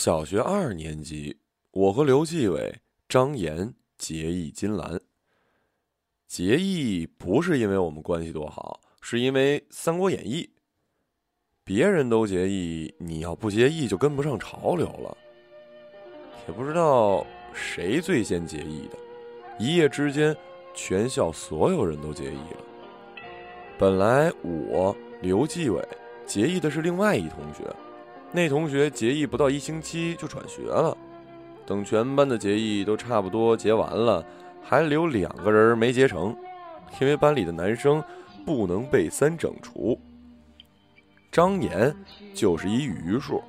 小学二年级，我和刘继伟、张岩结义金兰。结义不是因为我们关系多好，是因为《三国演义》。别人都结义，你要不结义就跟不上潮流了。也不知道谁最先结义的，一夜之间，全校所有人都结义了。本来我刘继伟结义的是另外一同学。那同学结义不到一星期就转学了，等全班的结义都差不多结完了，还留两个人没结成，因为班里的男生不能被三整除。张岩就是一榆树，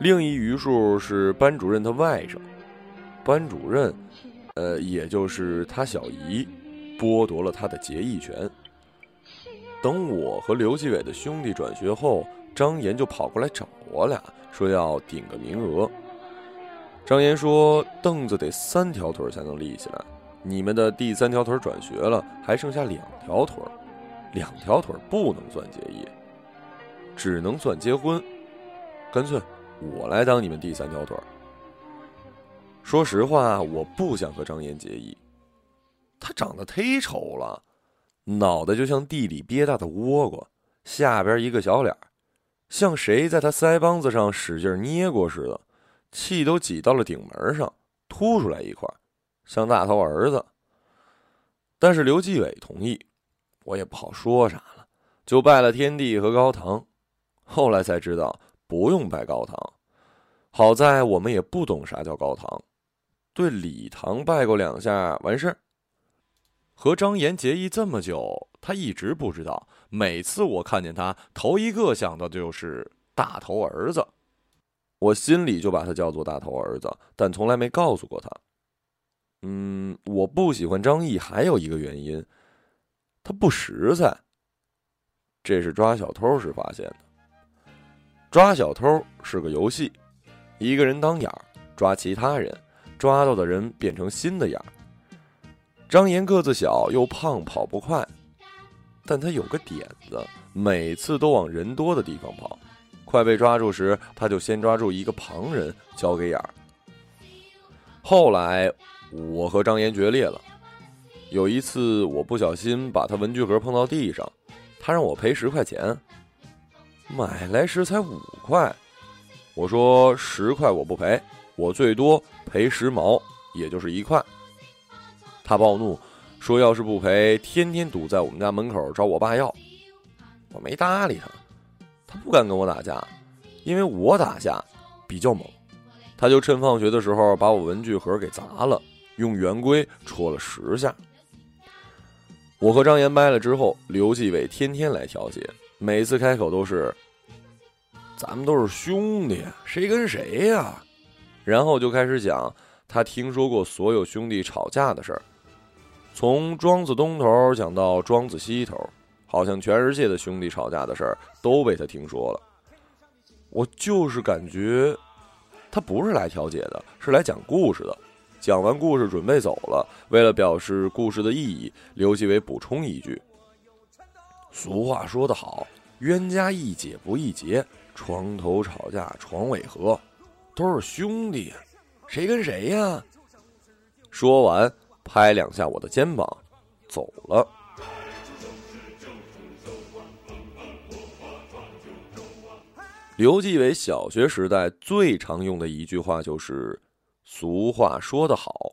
另一榆树是班主任的外甥，班主任，呃，也就是他小姨，剥夺了他的结义权。等我和刘继伟的兄弟转学后。张岩就跑过来找我俩，说要顶个名额。张岩说：“凳子得三条腿才能立起来，你们的第三条腿转学了，还剩下两条腿，两条腿不能算结义，只能算结婚。干脆我来当你们第三条腿。”说实话，我不想和张岩结义，他长得忒丑了，脑袋就像地里憋大的倭瓜，下边一个小脸。像谁在他腮帮子上使劲捏过似的，气都挤到了顶门上，凸出来一块，像大头儿子。但是刘继伟同意，我也不好说啥了，就拜了天地和高堂。后来才知道不用拜高堂，好在我们也不懂啥叫高堂，对礼堂拜过两下完事儿。和张岩结义这么久，他一直不知道。每次我看见他，头一个想到的就是大头儿子，我心里就把他叫做大头儿子，但从来没告诉过他。嗯，我不喜欢张毅还有一个原因，他不实在。这是抓小偷时发现的。抓小偷是个游戏，一个人当眼儿抓其他人，抓到的人变成新的眼儿。张岩个子小又胖，跑不快，但他有个点子，每次都往人多的地方跑。快被抓住时，他就先抓住一个旁人，交给眼儿。后来，我和张岩决裂了。有一次，我不小心把他文具盒碰到地上，他让我赔十块钱。买来时才五块，我说十块我不赔，我最多赔十毛，也就是一块。他暴怒，说：“要是不赔，天天堵在我们家门口找我爸要。”我没搭理他，他不敢跟我打架，因为我打架比较猛。他就趁放学的时候把我文具盒给砸了，用圆规戳了十下。我和张岩掰了之后，刘继伟天天来调解，每次开口都是：“咱们都是兄弟，谁跟谁呀？”然后就开始讲他听说过所有兄弟吵架的事儿。从庄子东头讲到庄子西头，好像全世界的兄弟吵架的事儿都被他听说了。我就是感觉，他不是来调解的，是来讲故事的。讲完故事准备走了，为了表示故事的意义，刘继伟补充一句：“俗话说得好，冤家宜解不宜结，床头吵架床尾和，都是兄弟，谁跟谁呀？”说完。拍两下我的肩膀，走了。刘继伟小学时代最常用的一句话就是“俗话说得好”。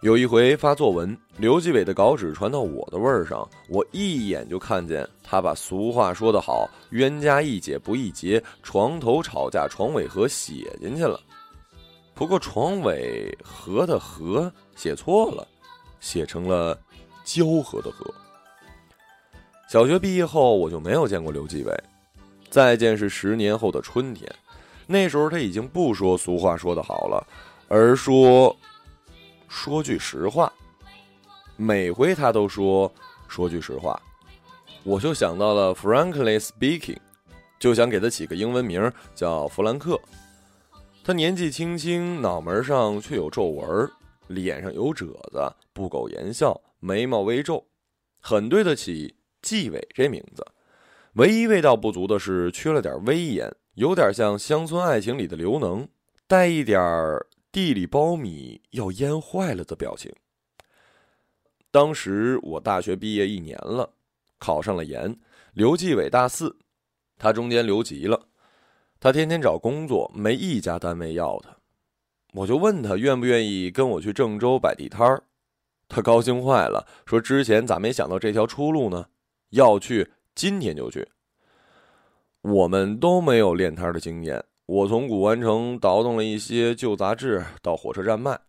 有一回发作文，刘继伟的稿纸传到我的位儿上，我一眼就看见他把“俗话说得好，冤家宜解不宜结，床头吵架床尾和”写进去了。不过床尾和的和写错了，写成了交合的和。小学毕业后，我就没有见过刘继伟，再见是十年后的春天，那时候他已经不说俗话说得好了，而说说句实话。每回他都说说句实话，我就想到了 Frankly speaking，就想给他起个英文名叫弗兰克。他年纪轻轻，脑门上却有皱纹，脸上有褶子，不苟言笑，眉毛微皱，很对得起纪委这名字。唯一味道不足的是，缺了点威严，有点像《乡村爱情》里的刘能，带一点地里苞米要淹坏了的表情。当时我大学毕业一年了，考上了研，刘继伟大四，他中间留级了，他天天找工作，没一家单位要他。我就问他愿不愿意跟我去郑州摆地摊儿，他高兴坏了，说之前咋没想到这条出路呢？要去今天就去。我们都没有练摊的经验，我从古玩城倒腾了一些旧杂志到火车站卖，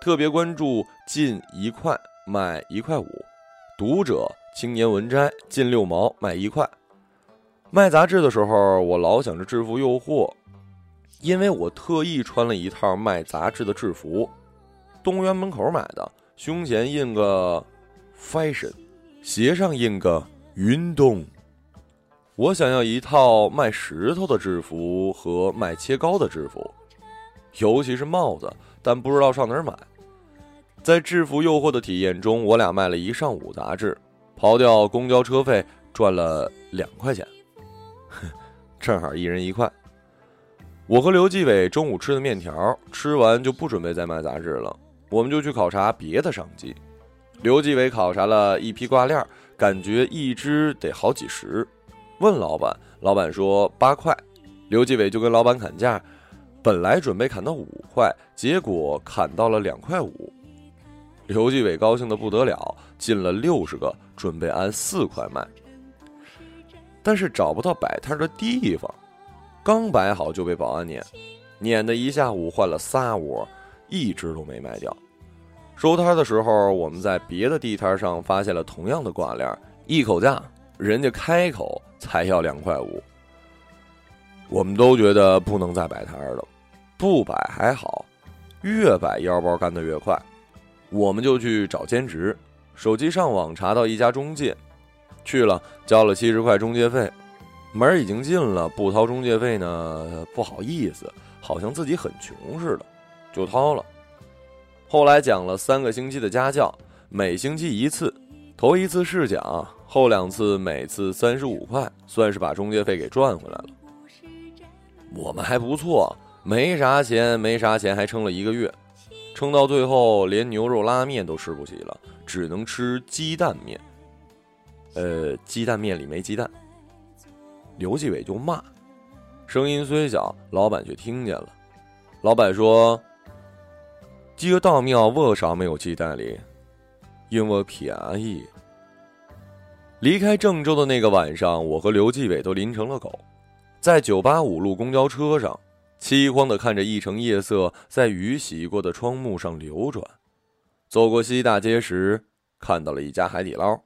特别关注进一块卖一块五，读者、青年文摘进六毛卖一块。卖杂志的时候，我老想着制服诱惑。因为我特意穿了一套卖杂志的制服，动物园门口买的，胸前印个 “fashion”，鞋上印个“运动”。我想要一套卖石头的制服和卖切糕的制服，尤其是帽子，但不知道上哪儿买。在制服诱惑的体验中，我俩卖了一上午杂志，刨掉公交车费，赚了两块钱，正好一人一块。我和刘继伟中午吃的面条，吃完就不准备再卖杂志了，我们就去考察别的商机。刘继伟考察了一批挂链，感觉一只得好几十，问老板，老板说八块，刘继伟就跟老板砍价，本来准备砍到五块，结果砍到了两块五，刘继伟高兴的不得了，进了六十个，准备按四块卖，但是找不到摆摊的地方。刚摆好就被保安撵，撵的一下午换了仨窝，一只都没卖掉。收摊的时候，我们在别的地摊上发现了同样的挂链，一口价，人家开口才要两块五。我们都觉得不能再摆摊了，不摆还好，越摆腰包干得越快。我们就去找兼职，手机上网查到一家中介，去了交了七十块中介费。门已经进了，不掏中介费呢，不好意思，好像自己很穷似的，就掏了。后来讲了三个星期的家教，每星期一次，头一次试讲，后两次每次三十五块，算是把中介费给赚回来了。我们还不错，没啥钱，没啥钱，还撑了一个月，撑到最后连牛肉拉面都吃不起了，只能吃鸡蛋面。呃，鸡蛋面里没鸡蛋。刘继伟就骂，声音虽小，老板却听见了。老板说：“这道庙为啥没有鸡蛋里？因为便宜。”离开郑州的那个晚上，我和刘继伟都淋成了狗，在九八五路公交车上，凄慌的看着一城夜色在雨洗过的窗幕上流转。走过西大街时，看到了一家海底捞。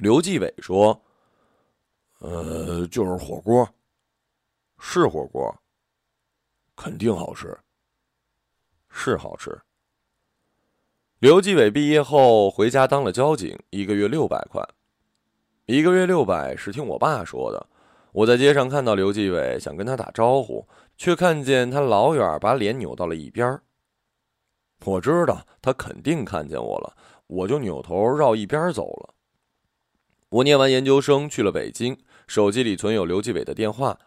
刘继伟说。呃，就是火锅，是火锅，肯定好吃，是好吃。刘继伟毕业后回家当了交警，一个月六百块，一个月六百是听我爸说的。我在街上看到刘继伟，想跟他打招呼，却看见他老远把脸扭到了一边我知道他肯定看见我了，我就扭头绕一边走了。我念完研究生去了北京。手机里存有刘继伟的电话，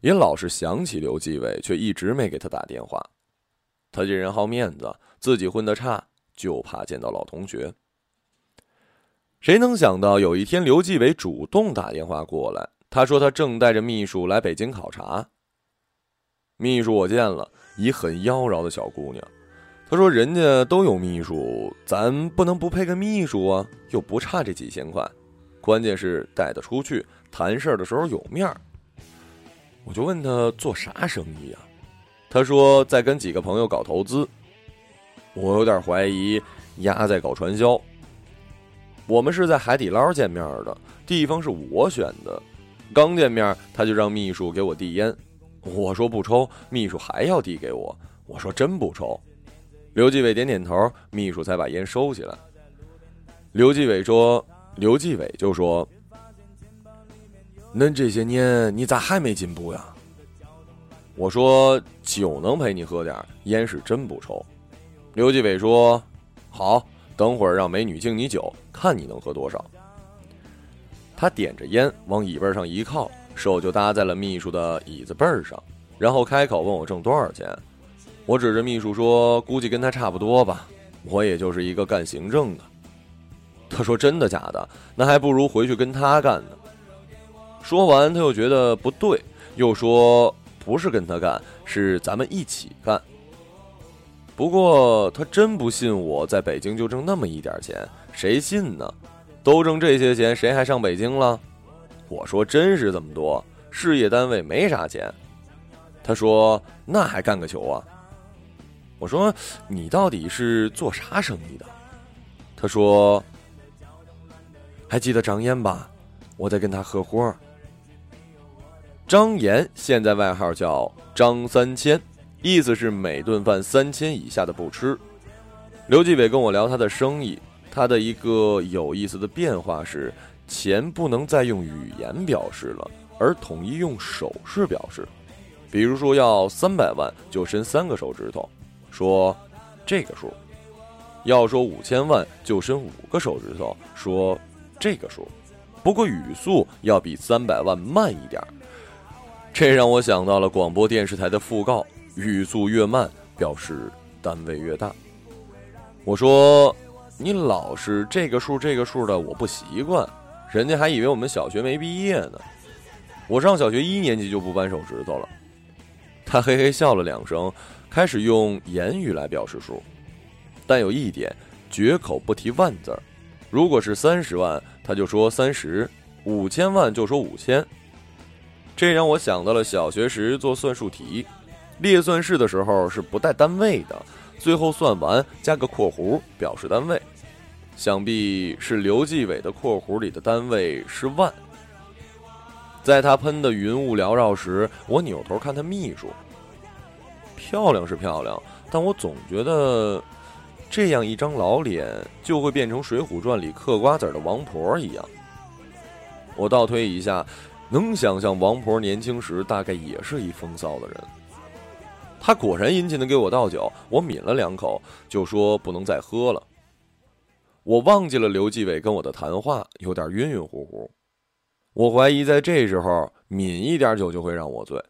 也老是想起刘继伟，却一直没给他打电话。他这人好面子，自己混得差，就怕见到老同学。谁能想到有一天刘继伟主动打电话过来，他说他正带着秘书来北京考察。秘书我见了，一很妖娆的小姑娘。他说人家都有秘书，咱不能不配个秘书啊，又不差这几千块，关键是带得出去。谈事儿的时候有面儿，我就问他做啥生意啊？他说在跟几个朋友搞投资。我有点怀疑丫在搞传销。我们是在海底捞见面的，地方是我选的。刚见面他就让秘书给我递烟，我说不抽，秘书还要递给我，我说真不抽。刘继伟点点头，秘书才把烟收起来。刘继伟说：“刘继伟就说。”恁这些年你咋还没进步呀？我说酒能陪你喝点，烟是真不抽。刘继伟说：“好，等会儿让美女敬你酒，看你能喝多少。”他点着烟往椅背上一靠，手就搭在了秘书的椅子背上，然后开口问我挣多少钱。我指着秘书说：“估计跟他差不多吧，我也就是一个干行政的。”他说：“真的假的？那还不如回去跟他干呢。”说完，他又觉得不对，又说：“不是跟他干，是咱们一起干。”不过他真不信我在北京就挣那么一点钱，谁信呢？都挣这些钱，谁还上北京了？我说：“真是这么多，事业单位没啥钱。”他说：“那还干个球啊？”我说：“你到底是做啥生意的？”他说。还记得张岩吧？我在跟他合伙。张岩现在外号叫张三千，意思是每顿饭三千以下的不吃。刘继伟跟我聊他的生意，他的一个有意思的变化是，钱不能再用语言表示了，而统一用手势表示。比如说要三百万，就伸三个手指头，说这个数；要说五千万，就伸五个手指头，说。这个数，不过语速要比三百万慢一点这让我想到了广播电视台的讣告：语速越慢，表示单位越大。我说：“你老是这个数这个数的，我不习惯，人家还以为我们小学没毕业呢。我上小学一年级就不扳手指头了。”他嘿嘿笑了两声，开始用言语来表示数，但有一点，绝口不提万字儿。如果是三十万，他就说三十；五千万就说五千。这让我想到了小学时做算术题，列算式的时候是不带单位的，最后算完加个括弧表示单位。想必是刘继伟的括弧里的单位是万。在他喷的云雾缭绕时，我扭头看他秘书，漂亮是漂亮，但我总觉得。这样一张老脸就会变成《水浒传》里嗑瓜子的王婆一样。我倒推一下，能想象王婆年轻时大概也是一风骚的人。他果然殷勤的给我倒酒，我抿了两口，就说不能再喝了。我忘记了刘继伟跟我的谈话，有点晕晕乎乎。我怀疑在这时候抿一点酒就会让我醉。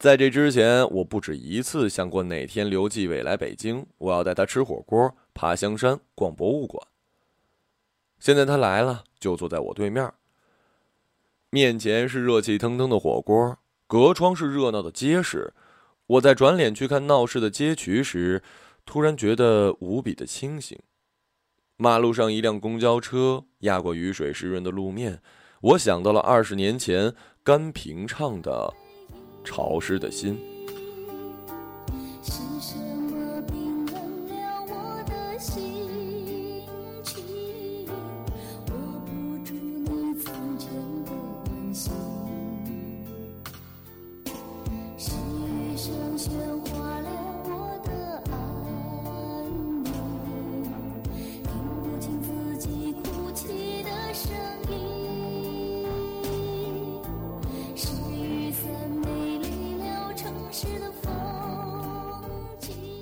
在这之前，我不止一次想过哪天刘继伟来北京，我要带他吃火锅、爬香山、逛博物馆。现在他来了，就坐在我对面。面前是热气腾腾的火锅，隔窗是热闹的街市。我在转脸去看闹市的街渠时，突然觉得无比的清醒。马路上一辆公交车压过雨水湿润的路面，我想到了二十年前甘平唱的。潮湿的心。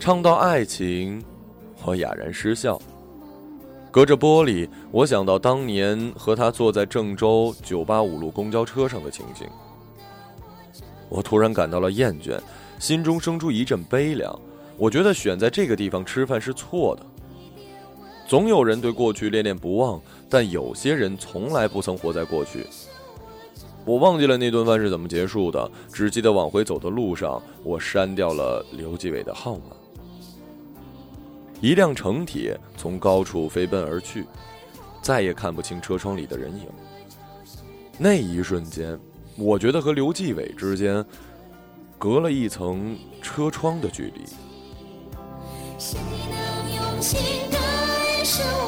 唱到爱情，我哑然失笑。隔着玻璃，我想到当年和他坐在郑州九八五路公交车上的情景。我突然感到了厌倦，心中生出一阵悲凉。我觉得选在这个地方吃饭是错的。总有人对过去恋恋不忘，但有些人从来不曾活在过去。我忘记了那顿饭是怎么结束的，只记得往回走的路上，我删掉了刘继伟的号码。一辆城铁从高处飞奔而去，再也看不清车窗里的人影。那一瞬间，我觉得和刘继伟之间隔了一层车窗的距离。谁能用心感受